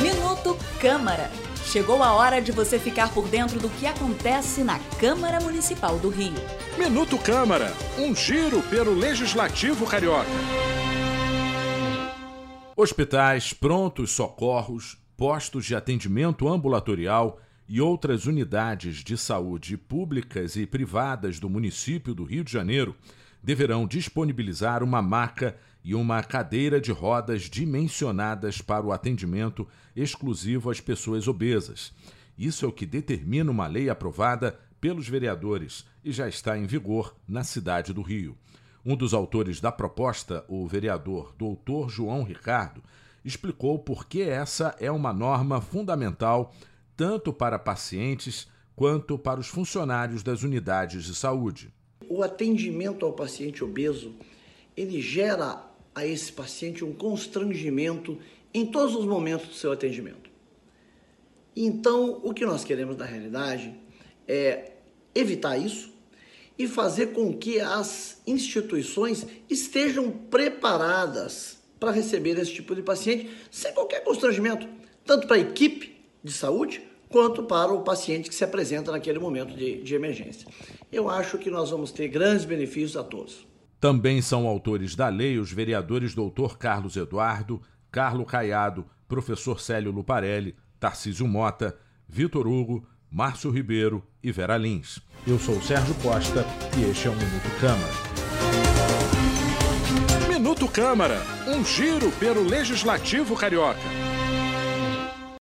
Minuto Câmara. Chegou a hora de você ficar por dentro do que acontece na Câmara Municipal do Rio. Minuto Câmara, um giro pelo Legislativo Carioca. Hospitais, prontos socorros, postos de atendimento ambulatorial e outras unidades de saúde públicas e privadas do município do Rio de Janeiro deverão disponibilizar uma maca e uma cadeira de rodas dimensionadas para o atendimento exclusivo às pessoas obesas. Isso é o que determina uma lei aprovada pelos vereadores e já está em vigor na cidade do Rio. Um dos autores da proposta, o vereador doutor João Ricardo, explicou por que essa é uma norma fundamental tanto para pacientes quanto para os funcionários das unidades de saúde. O atendimento ao paciente obeso, ele gera a esse paciente um constrangimento em todos os momentos do seu atendimento. Então, o que nós queremos na realidade é evitar isso e fazer com que as instituições estejam preparadas para receber esse tipo de paciente sem qualquer constrangimento, tanto para a equipe de saúde quanto para o paciente que se apresenta naquele momento de, de emergência. Eu acho que nós vamos ter grandes benefícios a todos. Também são autores da lei os vereadores Dr. Carlos Eduardo, Carlo Caiado, professor Célio Luparelli, Tarcísio Mota, Vitor Hugo, Márcio Ribeiro e Vera Lins. Eu sou o Sérgio Costa e este é o Minuto Câmara. Minuto Câmara, um giro pelo Legislativo Carioca.